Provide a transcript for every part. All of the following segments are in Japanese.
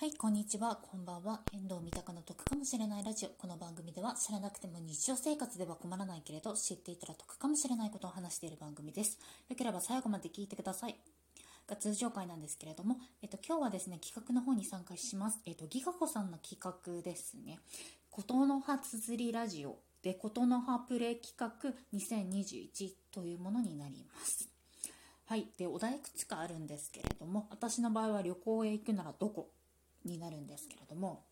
はい、こんにちは、こんばんは。遠藤三鷹の得かもしれないラジオ。この番組では知らなくても日常生活では困らないけれど、知っていたら得かもしれないことを話している番組です。よければ最後まで聞いてください。が通常回なんですけれども、えっと、今日はですね、企画の方に参加します。えっと、ギガ子さんの企画ですね。ことの葉つづりラジオで、ことの葉プレ企画2021というものになります。はい。で、お題いくつかあるんですけれども、私の場合は旅行へ行くならどこになるんですけれども、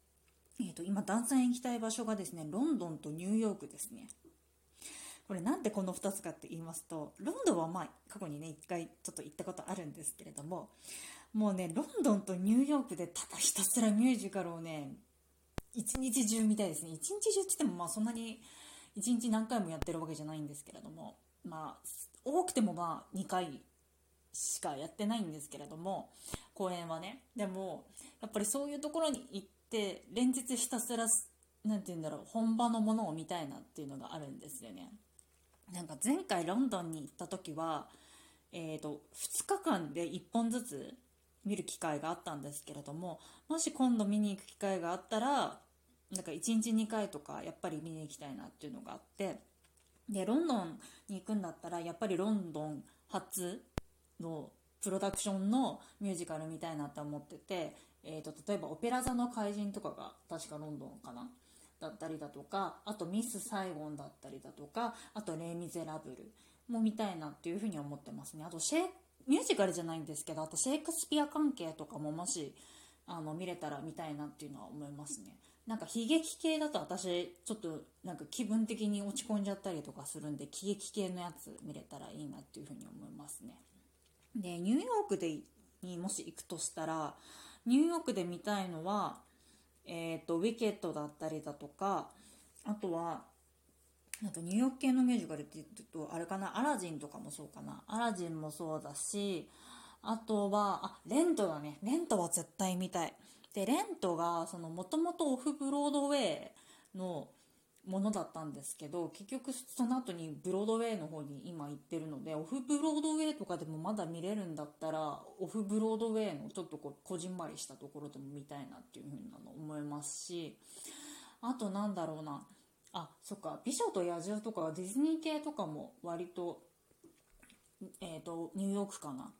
えーと、今、ダンさん行きたい場所がですね、ロンドンとニューヨークですね。これなんでこの2つかって言いますと、ロンドンはまあ過去にね、1回ちょっと行ったことあるんですけれども、もうね、ロンドンとニューヨークでただひたすらミュージカルをね、一日中見たいですね。一日中って言ってもまあそんなに一日何回もやってるわけじゃないんですけれども、まあ、多くてもまあ2回しかやってないんですけれども公演はね。でもやっぱりそういうところに行って連日ひたすら何て言うんだろう本場のものを見たいなっていうのがあるんですよね。なんか前回ロンドンに行った時はえーと、2日間で1本ずつ見る機会があったんですけれどももし今度見に行く機会があったらなんか1日2回とかやっぱり見に行きたいなっていうのがあってでロンドンに行くんだったらやっぱりロンドン初のプロダクションのミュージカルみたいなって思ってて、えーと、例えば「オペラ座の怪人」とかが確かロンドンかな？だったりだとかあと「ミス・サイゴン」だったりだとかあと「レイ・ミゼラブル」も見たいなっていうふうに思ってますね。あとシェミュージカルじゃないんですけどあとシェイクスピア関係とかももしあの見れたら見たいなっていうのは思いますね。なんか悲劇系だと私ちょっとなんか気分的に落ち込んじゃったりとかするんで喜劇系のやつ見れたらいいなっていうふうに思いますね。でニューヨークでにもし行くとしたらニューヨークで見たいのは、えーと、ウィケットだったりだとかあとはあとニューヨーク系のミュージカルって言うとあれかなアラジンとかもそうかな。アラジンもそうだしあとはあレントだね。レントは絶対見たい。でレントがもともとオフブロードウェイのものだったんですけど結局その後にブロードウェイの方に今行ってるのでオフブロードウェイとかでもまだ見れるんだったらオフブロードウェイのちょっとこうこじんまりしたところでも見たいなっていう風なの思いますしあとなんだろうな。あそっか。美女と野獣とかディズニー系とかも割とえっ、ー、とニューヨークかな。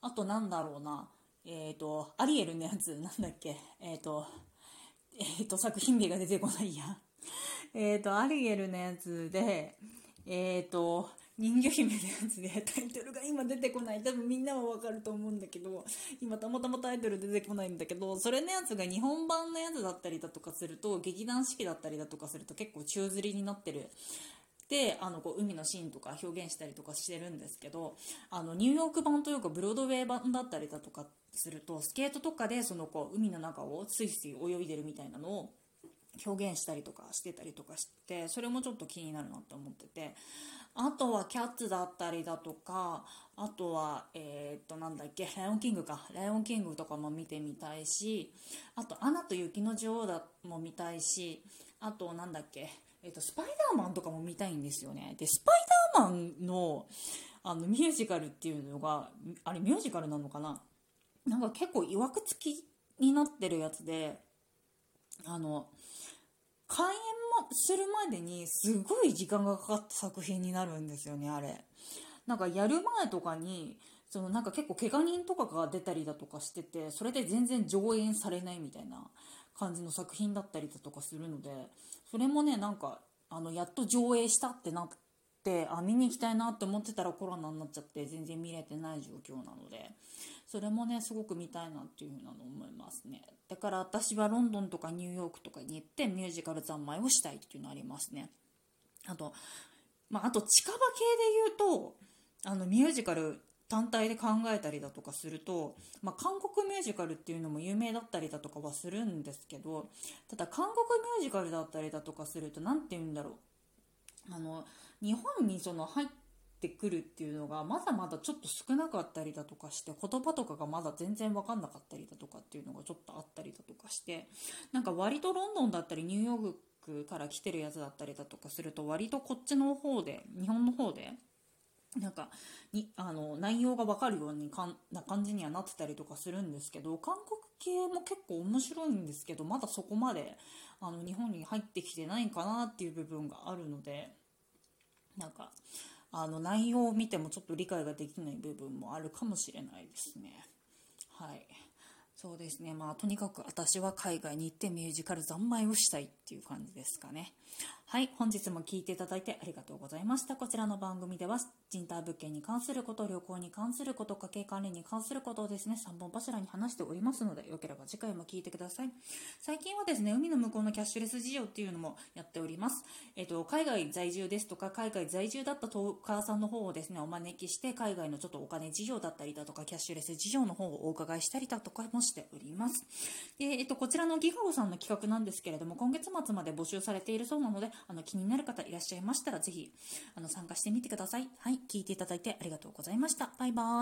あとなんだろうな。えっ、ー、とアリエルのやつなんだっけ。えっ、ー、とえっ、と作品名が出てこないや。えっ、と、アリエルのやつで、えっ、ー、と、人魚姫のやつでタイトルが今出てこない。多分みんなはわかると思うんだけど、今たまたまタイトル出てこないんだけど、それのやつが日本版のやつだったりだとかすると、劇団四季だったりだとかすると結構宙吊りになってる。であのこう海のシーンとか表現したりとかしてるんですけどあのニューヨーク版というかブロードウェイ版だったりだとかするとスケートとかでそのこう海の中をスイスイ泳いでるみたいなのを表現したりとかしてたりとかしてそれもちょっと気になるなって思ってて。あとはキャッツだったりだとかあとはえー、っとなんだっけライオンキングか。ライオンキングとかも見てみたいしあとアナと雪の女王だも見たいしあとなんだっけえ、っとスパイダーマンとかも見たいんですよね。でスパイダーマンのあのミュージカルっていうのがあれミュージカルなのかな？なんか結構いわくつきになってるやつであの開演もするまでにすごい時間がかかった作品になるんですよねあれ。なんかやる前とかにそのなんか結構怪我人とかが出たりだとかしててそれで全然上演されないみたいな感じの作品だったりだとかするのでそれもねなんかあのやっと上映したってなってあ見に行きたいなって思ってたらコロナになっちゃって全然見れてない状況なのでそれもねすごく見たいなっていうふうなの思いますね。だから私はロンドンとかニューヨークとかに行ってミュージカル三昧をしたいっていうのありますね。あとまあ、あと近場系で言うとあのミュージカル単体で考えたりだとかすると、まあ、韓国ミュージカルっていうのも有名だったりだとかはするんですけどただ韓国ミュージカルだったりだとかすると何て言うんだろう。あの日本にその入ってくるっていうのがまだまだちょっと少なかったりだとかして言葉とかがまだ全然分かんなかったりだとかっていうのがちょっとあったりだとかしてなんか割とロンドンだったりニューヨークから来てるやつだったりだとかすると割とこっちの方で日本の方でなんかにあの内容が分かるようにかんな感じにはなってたりとかするんですけど韓国系も結構面白いんですけどまだそこまであの日本に入ってきてないかなっていう部分があるのでなんかあの内容を見てもちょっと理解ができない部分もあるかもしれないですね。はいそうですね。まあとにかく私は海外に行ってミュージカル三昧をしたいっていう感じですかね。はい。本日も聞いていただいてありがとうございました。こちらの番組では賃貸物件に関すること旅行に関すること家計管理に関することをですね3本柱に話しておりますのでよければ次回も聞いてください。最近はですね海の向こうのキャッシュレス事業っていうのもやっております。えっ、と海外在住ですとか海外在住だったトーカーさんの方をですねお招きして海外のちょっとお金事業だったりだとかキャッシュレス事業の方をお伺いしたりだとかもししております。で、えっと、こちらのギガゴさんの企画なんですけれども今月末まで募集されているそうなのであの気になる方いらっしゃいましたらぜひあの参加してみてください。はい聞いていただいてありがとうございました。バイバーイ。